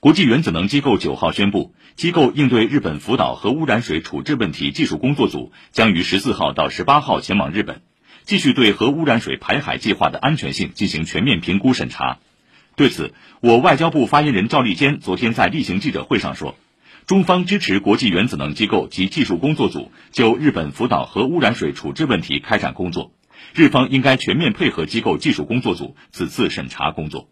国际原子能机构九号宣布机构应对日本福岛核污染水处置问题技术工作组将于十四号到十八号前往日本继续对核污染水排海计划的安全性进行全面评估审查。对此我外交部发言人赵立坚昨天在例行记者会上说中方支持国际原子能机构及技术工作组就日本福岛核污染水处置问题开展工作日方应该全面配合机构技术工作组此次审查工作。